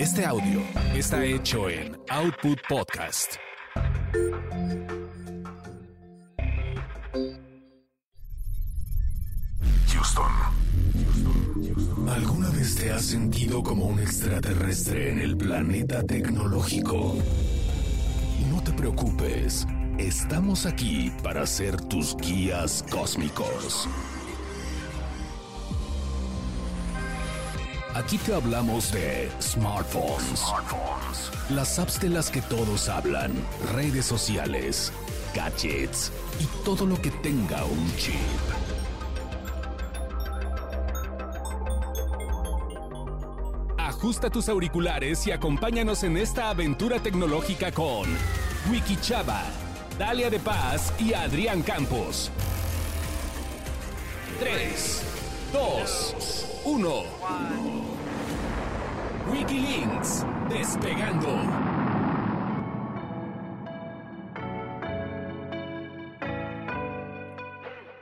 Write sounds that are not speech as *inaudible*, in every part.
Este audio está hecho en Output Podcast. Houston. ¿Alguna vez te has sentido como un extraterrestre en el planeta tecnológico? No te preocupes, estamos aquí para ser tus guías cósmicos. Aquí te hablamos de smartphones, las apps de las que todos hablan, redes sociales, gadgets y todo lo que tenga un chip. Ajusta tus auriculares y acompáñanos en esta aventura tecnológica con Wiki Chava, Dalia de Paz y Adrián Campos. 3, 2, 1. Wikilinks, despegando.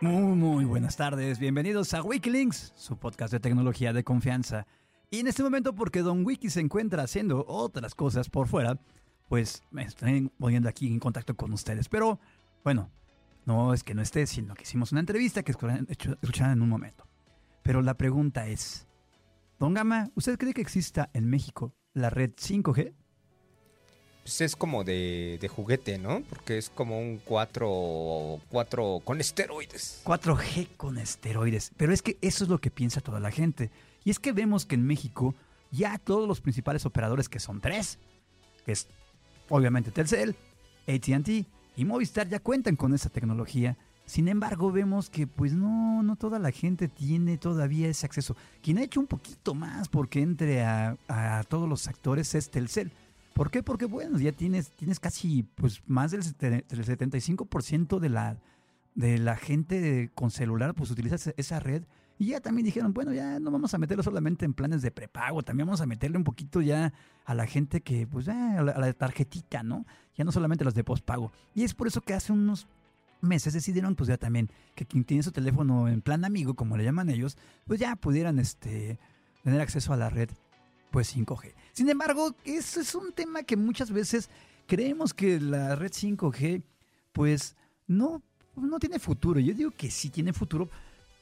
Muy, muy buenas tardes. Bienvenidos a Wikilinks, su podcast de tecnología de confianza. Y en este momento, porque Don Wiki se encuentra haciendo otras cosas por fuera, pues me estoy poniendo aquí en contacto con ustedes. Pero, bueno, no es que no esté, sino que hicimos una entrevista que escucharán en un momento. Pero la pregunta es, Don Gama, ¿usted cree que exista en México la red 5G? Pues es como de, de juguete, ¿no? Porque es como un 4, 4 con esteroides. 4G con esteroides. Pero es que eso es lo que piensa toda la gente. Y es que vemos que en México ya todos los principales operadores, que son tres, que es obviamente Telcel, ATT y Movistar, ya cuentan con esa tecnología. Sin embargo, vemos que pues no, no toda la gente tiene todavía ese acceso. Quien ha hecho un poquito más porque entre a, todos los actores es Telcel. ¿Por qué? Porque bueno, ya tienes, tienes casi pues más del, del 75% de la, de la gente con celular pues utiliza esa- esa red. Y ya también dijeron, bueno, ya no vamos a meterlo solamente en planes de prepago, también vamos a meterle un poquito ya a la gente que, pues, ya, a la, a la tarjetita, ¿no? Ya no solamente los de postpago. Y es por eso que hace unos meses decidieron, pues ya también, que quien tiene su teléfono en plan amigo, como le llaman ellos, pues ya pudieran este, tener acceso a la red, pues 5G. Sin embargo, eso es un tema que muchas veces creemos que la red 5G, pues no, no tiene futuro. Yo digo que sí tiene futuro,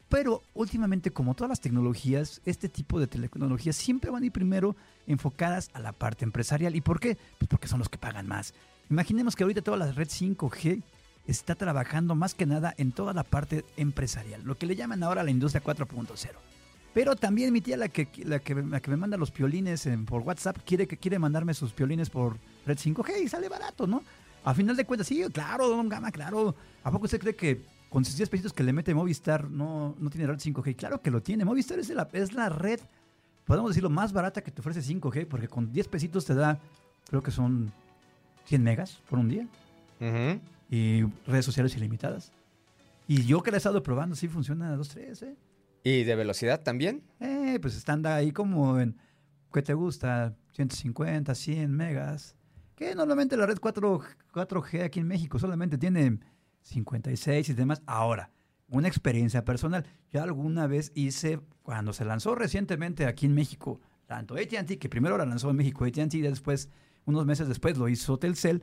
pero últimamente, como todas las tecnologías, este tipo de tecnologías siempre van a ir primero enfocadas a la parte empresarial. ¿Y por qué? Pues porque son los que pagan más. Imaginemos que ahorita toda la red 5G está trabajando más que nada en toda la parte empresarial, lo que le llaman ahora la industria 4.0. Pero también mi tía, la que, la que, la que me manda los piolines por WhatsApp, quiere, que quiere mandarme sus piolines por red 5G y sale barato, ¿no? A final de cuentas, sí, claro, don Gama, claro. ¿A poco usted cree que con sus 10 pesitos que le mete Movistar no, no tiene red 5G? Claro que lo tiene. Movistar es la, es la red, podemos decirlo, más barata que te ofrece 5G, porque con 10 pesitos te da, creo que son 100 megas por un día Ujú. Y redes sociales ilimitadas. Y yo que la he estado probando, sí funciona a 2, 3, ¿eh? ¿Y de velocidad también? Eh, pues están ahí como en, ¿qué te gusta? 150, 100 megas. Que normalmente la red 4, 4G aquí en México solamente tiene 56 y demás. Ahora, una experiencia personal. Yo alguna vez hice, cuando se lanzó recientemente aquí en México, tanto AT&T, que primero la lanzó en México AT&T y después, unos meses después lo hizo Telcel,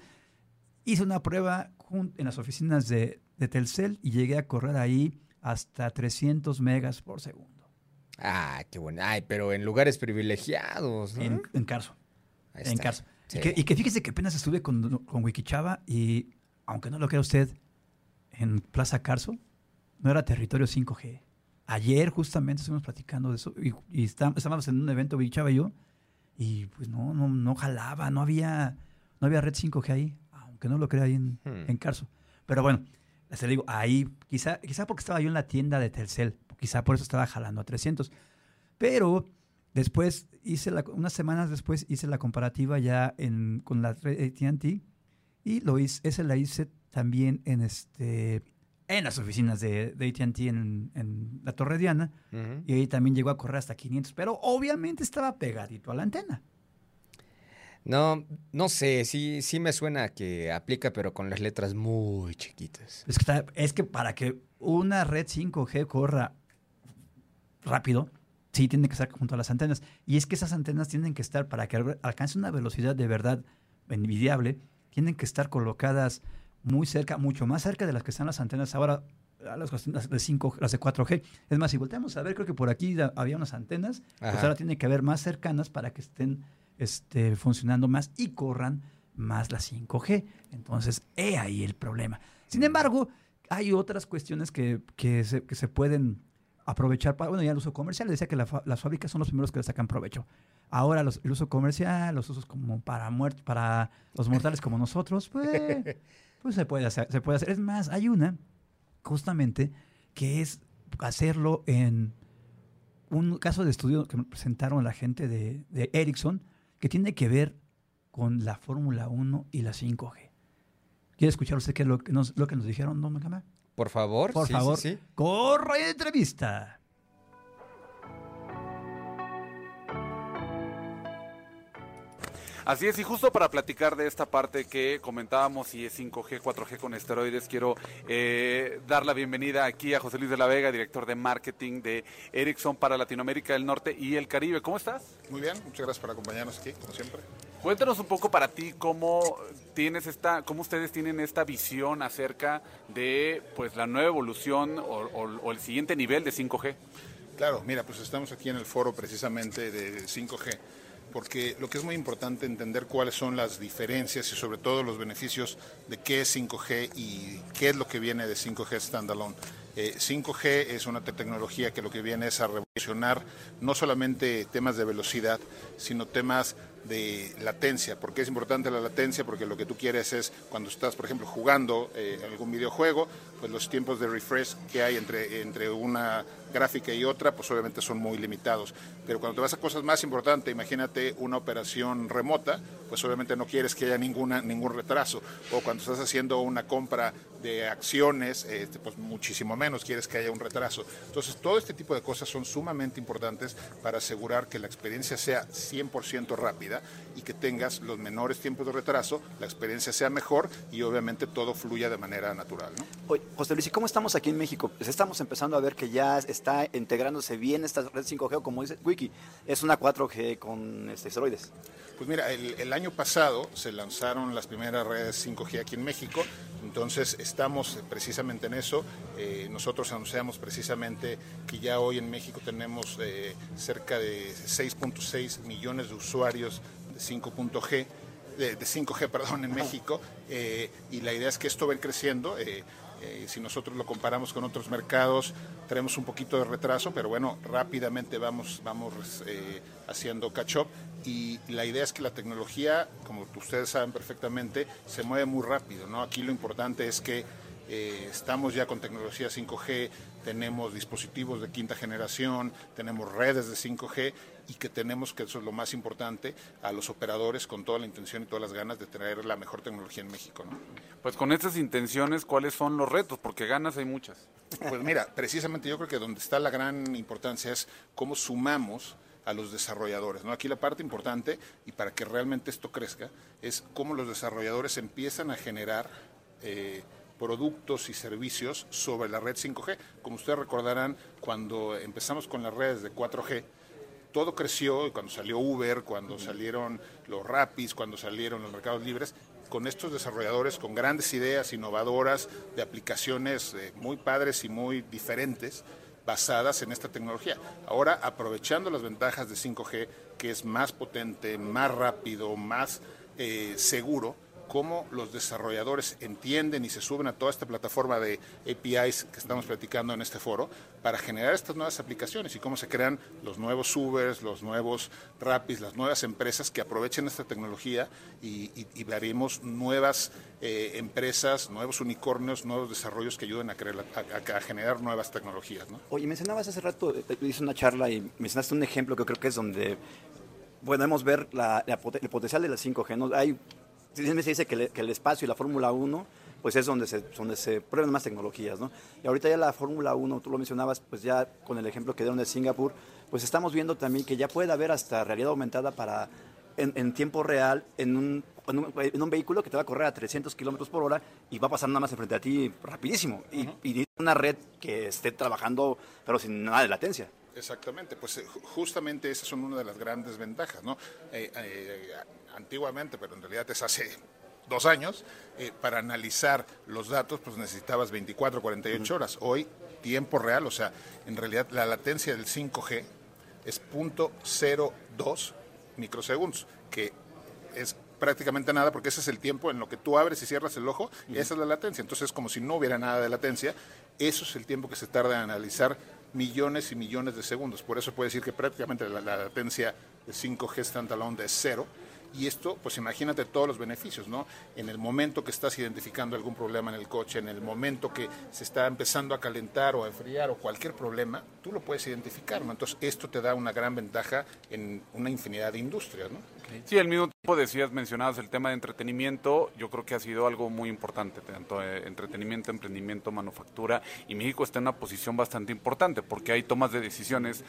hice una prueba en las oficinas de, de Telcel y llegué a correr ahí hasta 300 megas por segundo. Ah, qué bueno. Ay, pero en lugares privilegiados, ¿no? En, en Carso. Ahí En está. Carso. Sí. Y, que, y que fíjese que apenas estuve con, con Wikichava y, aunque no lo crea usted, en Plaza Carso no era territorio 5G. Ayer justamente estuvimos platicando de eso y, y está- estábamos en un evento Wikichava y yo y pues no, no, no jalaba, no había, no había red 5G ahí, aunque no lo crea ahí en, Hmm. en Carso. Pero bueno, les digo, ahí, quizá, quizá porque estaba yo en la tienda de Telcel, quizá por eso estaba jalando a 300. Pero después hice la, unas semanas después hice la comparativa ya en, con la red AT&T y lo hice, ese la hice también en este en las oficinas de, de AT&T en, en la Torre Diana Ujú. y ahí también llegó a correr hasta 500, pero obviamente estaba pegadito a la antena. No, no sé, sí, sí me suena que aplica, pero con las letras muy chiquitas. Es que, está- es que para que una red 5G corra rápido, Sí, tienen que estar junto a las antenas. Y es que esas antenas tienen que estar, para que alcance una velocidad de verdad envidiable, tienen que estar colocadas muy cerca, mucho más cerca de las que están las antenas ahora, las, de 5, las de 4G. Es más, si volteamos a ver, creo que por aquí había unas antenas, pues ahora tiene que haber más cercanas para que estén este, funcionando más y corran más la 5G. Entonces, he ahí el problema. Sin embargo, hay otras cuestiones que, que, se, que se pueden aprovechar para, bueno, ya el uso comercial, decía que las fábricas son los primeros que le sacan provecho. Ahora los, el uso comercial, los usos como para muertos, para los mortales como nosotros, pues, *laughs* pues se puede hacer, se puede hacer. Es más, hay una, justamente, que es hacerlo en un caso de estudio que me presentaron la gente de, de Ericsson, que tiene que ver con la Fórmula 1 y la 5G. ¿Quiere escuchar usted qué es lo que nos, lo que nos dijeron, don Macama? Por favor, por favor, sí, corre entrevista. Así es, y justo para platicar de esta parte que comentábamos, si es 5G, 4G con esteroides, quiero eh, dar la bienvenida aquí a José Luis de la Vega, director de marketing de Ericsson para Latinoamérica del Norte y el Caribe. ¿Cómo estás? Muy bien, muchas gracias por acompañarnos aquí, como siempre. Cuéntanos un poco para ti cómo tienes esta, cómo ustedes tienen esta visión acerca de pues la nueva evolución o, el siguiente nivel de 5G. Claro, mira, pues estamos aquí en el foro precisamente de 5G, porque lo que es muy importante entender cuáles son las diferencias y sobre todo los beneficios de qué es 5G y qué es lo que viene de 5G standalone. 5G eh, es una tecnología que lo que viene es a revolucionar no solamente temas de velocidad, sino temas de latencia. ¿Por qué es importante la latencia? Porque lo que tú quieres es, cuando estás, por ejemplo, jugando eh, algún videojuego, pues los tiempos de refresh que hay entre, entre una gráfica y otra, pues obviamente son muy limitados. Pero cuando te vas a cosas más importantes, imagínate una operación remota, pues obviamente no quieres que haya ninguna, ningún retraso. O cuando estás haciendo una compra de acciones, este, pues muchísimo menos quieres que haya un retraso. Entonces, todo este tipo de cosas son sumamente importantes para asegurar que la experiencia sea 100% rápida y que tengas los menores tiempos de retraso, la experiencia sea mejor y obviamente todo fluya de manera natural. ¿no? Oye, José Luis, ¿y cómo estamos aquí en México? Pues estamos empezando a ver que ya está integrándose bien esta red 5G, como dice Wiki, es una 4G con este, esteroides. Pues mira, el, año pasado se lanzaron las primeras redes 5G aquí en México, entonces estamos precisamente en eso. Eh, nosotros anunciamos precisamente que ya hoy en México tenemos eh, cerca de 6.6 millones de usuarios de 5.G. De, 5G, perdón, en México, eh, y la idea es que esto va creciendo. Eh, si nosotros lo comparamos con otros mercados, tenemos un poquito de retraso, pero bueno, rápidamente vamos, vamos eh, haciendo catch up. Y la idea es que la tecnología, como ustedes saben perfectamente, se mueve muy rápido. ¿no? Aquí lo importante es que eh, estamos ya con tecnología 5G, tenemos dispositivos de quinta generación, tenemos redes de 5G y que tenemos, que eso es lo más importante, a los operadores con toda la intención y todas las ganas de traer la mejor tecnología en México. ¿no? Pues con estas intenciones, ¿cuáles son los retos? Porque ganas hay muchas. Pues mira, precisamente yo creo que donde está la gran importancia es cómo sumamos a los desarrolladores. ¿no? Aquí la parte importante, y para que realmente esto crezca, es cómo los desarrolladores empiezan a generar eh, productos y servicios sobre la red 5G. Como ustedes recordarán, cuando empezamos con las redes de 4G, todo creció, cuando salió Uber, cuando salieron los Rapis, cuando salieron los mercados libres, con estos desarrolladores con grandes ideas innovadoras de aplicaciones eh, muy padres y muy diferentes basadas en esta tecnología. Ahora, aprovechando las ventajas de 5G, que es más potente, más rápido, más eh, seguro, cómo los desarrolladores entienden y se suben a toda esta plataforma de APIs que estamos platicando en este foro para generar estas nuevas aplicaciones y cómo se crean los nuevos Ubers, los nuevos Rapis, las nuevas empresas que aprovechen esta tecnología y, veremos nuevas eh, empresas, nuevos unicornios, nuevos desarrollos que ayuden a, crear, a, generar nuevas tecnologías. ¿no? Oye, mencionabas hace rato, eh, hice una charla y mencionaste un ejemplo que creo que es donde podemos ver la, el potencial de la 5G. ¿no? Hay Siempre se dice que, el espacio y la Fórmula 1 pues es donde se, donde se prueban más tecnologías, ¿no? Y ahorita ya la Fórmula 1, tú lo mencionabas, pues ya con el ejemplo que dieron de Singapur, pues estamos viendo también que ya puede haber hasta realidad aumentada para, en, tiempo real, en un, en un, vehículo que te va a correr a 300 kilómetros por hora y va a pasar nada más enfrente a ti rapidísimo. Y, y una red que esté trabajando, pero sin nada de latencia. Exactamente, pues eh, ju- justamente esas son una de las grandes ventajas, ¿no? Eh, eh, antiguamente, pero en realidad es hace dos años, eh, para analizar los datos, pues necesitabas 24, 48 horas. Hoy, tiempo real, o sea, en realidad la latencia del 5G es .02 microsegundos, que es prácticamente nada porque ese es el tiempo en lo que tú abres y cierras el ojo, y esa es la latencia. Entonces es como si no hubiera nada de latencia. Eso es el tiempo que se tarda en analizar millones y millones de segundos. Por eso puede decir que prácticamente la, la latencia de 5G standalone es cero. Y esto, pues imagínate todos los beneficios, ¿no? En el momento que estás identificando algún problema en el coche, en el momento que se está empezando a calentar o a enfriar o cualquier problema, tú lo puedes identificar, ¿no? Entonces, esto te da una gran ventaja en una infinidad de industrias, ¿no? Sí, al mismo tiempo decías, mencionabas el tema de entretenimiento, yo creo que ha sido algo muy importante, tanto eh, entretenimiento, emprendimiento, manufactura, y México está en una posición bastante importante porque hay tomas de decisiones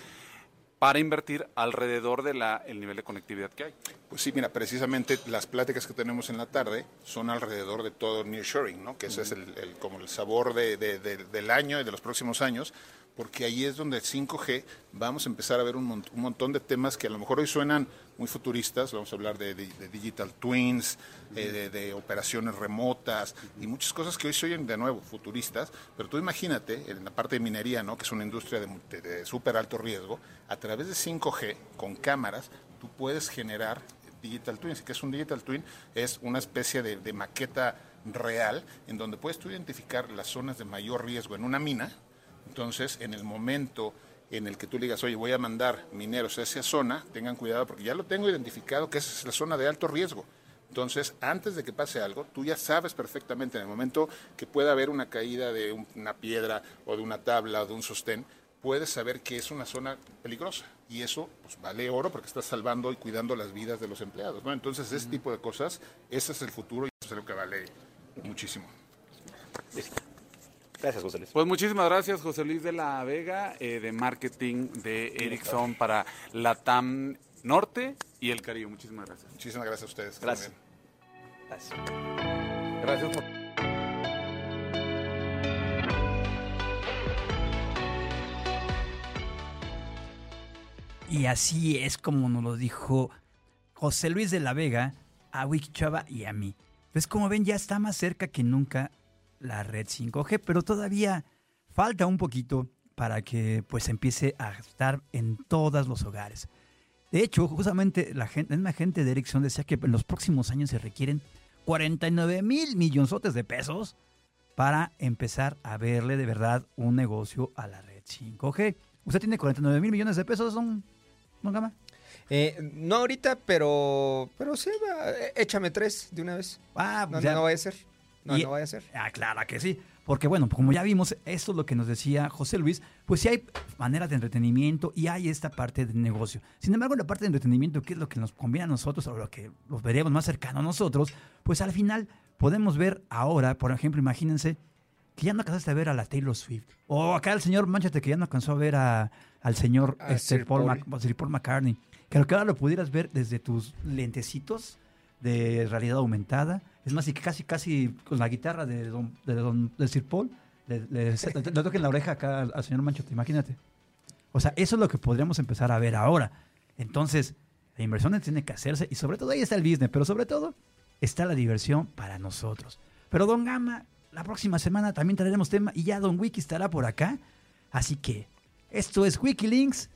para invertir alrededor del el nivel de conectividad que hay. Pues sí, mira, precisamente las pláticas que tenemos en la tarde son alrededor de todo nearshoring, ¿no? Que ese es el, el- como el sabor de- de- de- del año y de los próximos años, porque ahí es donde el 5G vamos a empezar a ver un, mont- un montón de temas que a lo mejor hoy suenan muy futuristas, vamos a hablar de, digital twins, eh, de, operaciones remotas y muchas cosas que hoy se oyen de nuevo futuristas, pero tú imagínate en la parte de minería, ¿no? que es una industria de, súper alto riesgo, a través de 5G, con cámaras, tú puedes generar digital twins. ¿Qué es un digital twin? Es una especie de maqueta real en donde puedes tú identificar las zonas de mayor riesgo en una mina. Entonces, en el momento en el que tú le digas, oye, voy a mandar mineros a esa zona, tengan cuidado porque ya lo tengo identificado que esa es la zona de alto riesgo. Entonces, antes de que pase algo, tú ya sabes perfectamente en el momento que pueda haber una caída de un- una piedra o de una tabla o de un sostén, puedes saber que es una zona peligrosa. Y eso pues, vale oro porque estás salvando y cuidando las vidas de los empleados. ¿no? Entonces, ese tipo de cosas, ese es el futuro y eso es lo que vale muchísimo. Gracias, José Luis. Pues muchísimas gracias, José Luis de la Vega, eh, de marketing de Ericsson para la TAM Norte y el Caribe. Muchísimas gracias. Muchísimas gracias a ustedes. Gracias. también. Gracias. Gracias por... Y así es como nos lo dijo José Luis de la Vega a Wiki Chava y a mí. Entonces, como ven, ya está más cerca que nunca la red 5G, pero todavía falta un poquito para que pues empiece a estar en todos los hogares. De hecho, justamente la gente, la misma gente de Ericsson decía que en los próximos años se requieren 49 mil millonzotes de pesos para empezar a verle de verdad un negocio a la red 5G. ¿Usted tiene 49 mil millones de pesos, don, don Gama? Eh, no ahorita, pero pero sí, va, eh, échame tres de una vez. Ah, No, pues no, ya- no vaya a ser. No, Y- no vaya a ser. Ah, claro que sí. Porque bueno, como ya vimos, esto es lo que nos decía José Luis, pues sí hay maneras de entretenimiento y hay esta parte de negocio. Sin embargo, la parte de entretenimiento, que es lo que nos conviene a nosotros o lo que los veremos más cercano a nosotros, pues al final podemos ver ahora, por ejemplo, imagínense que ya no alcanzaste a ver a la Taylor Swift. O acá el señor Manchate que ya no alcanzó a ver a- al señor A este, Sir Paul. Mac- Sir Paul McCartney. Que que ahora lo pudieras ver desde tus lentecitos de realidad aumentada. Es más, y casi, casi con la guitarra de don, de Sir Paul, le, le, le- toquen la oreja acá al, al señor Manchote, imagínate. O sea, eso es lo que podríamos empezar a ver ahora. Entonces, la inversión tiene que hacerse y sobre todo ahí está el business, pero sobre todo está la diversión para nosotros. Pero Don Gama, la próxima semana también traeremos tema y ya Don Wiki estará por acá. Así que esto es Wikilinks,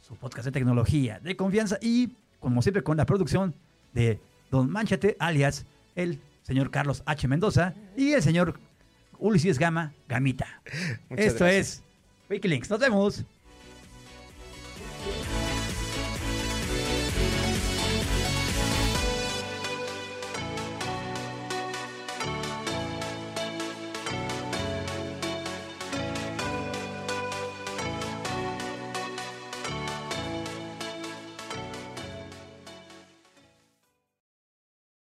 su podcast de tecnología de confianza y, como siempre, con la producción de Don Manchate, alias el señor Carlos H. Mendoza y el señor Ulises Gama Gamita. Muchas Esto gracias. es Wikilinks. Nos vemos.